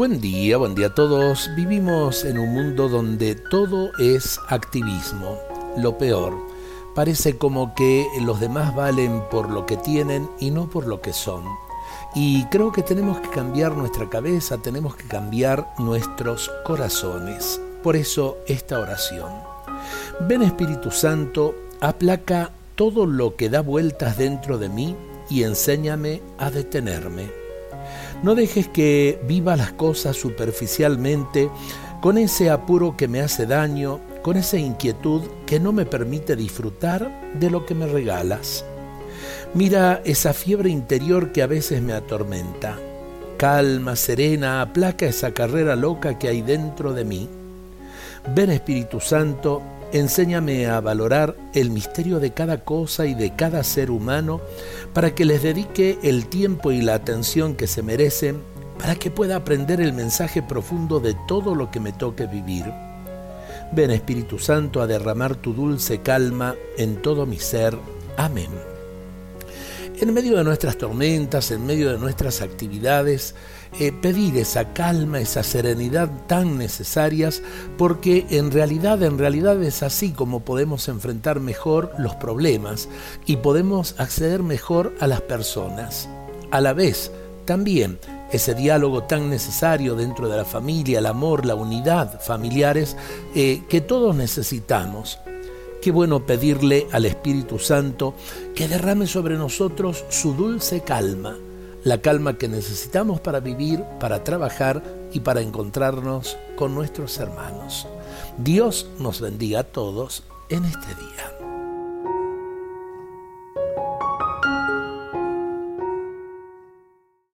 Buen día, buen día a todos. Vivimos en un mundo donde todo es activismo. Lo peor, parece como que los demás valen por lo que tienen y no por lo que son. Y creo que tenemos que cambiar nuestra cabeza, tenemos que cambiar nuestros corazones. Por eso esta oración. Ven Espíritu Santo, aplaca todo lo que da vueltas dentro de mí y enséñame a detenerme no dejes que viva las cosas superficialmente, con ese apuro que me hace daño, con esa inquietud que no me permite disfrutar de lo que me regalas. Mira esa fiebre interior que a veces me atormenta. Calma, serena, aplaca esa carrera loca que hay dentro de mí. Ven Espíritu Santo, Enséñame a valorar el misterio de cada cosa y de cada ser humano para que les dedique el tiempo y la atención que se merecen, para que pueda aprender el mensaje profundo de todo lo que me toque vivir. Ven Espíritu Santo a derramar tu dulce calma en todo mi ser. Amén. En medio de nuestras tormentas, en medio de nuestras actividades, eh, pedir esa calma, esa serenidad tan necesarias, porque en realidad, en realidad es así como podemos enfrentar mejor los problemas y podemos acceder mejor a las personas. A la vez, también ese diálogo tan necesario dentro de la familia, el amor, la unidad familiares eh, que todos necesitamos. Qué bueno pedirle al Espíritu Santo que derrame sobre nosotros su dulce calma la calma que necesitamos para vivir, para trabajar y para encontrarnos con nuestros hermanos. Dios nos bendiga a todos en este día.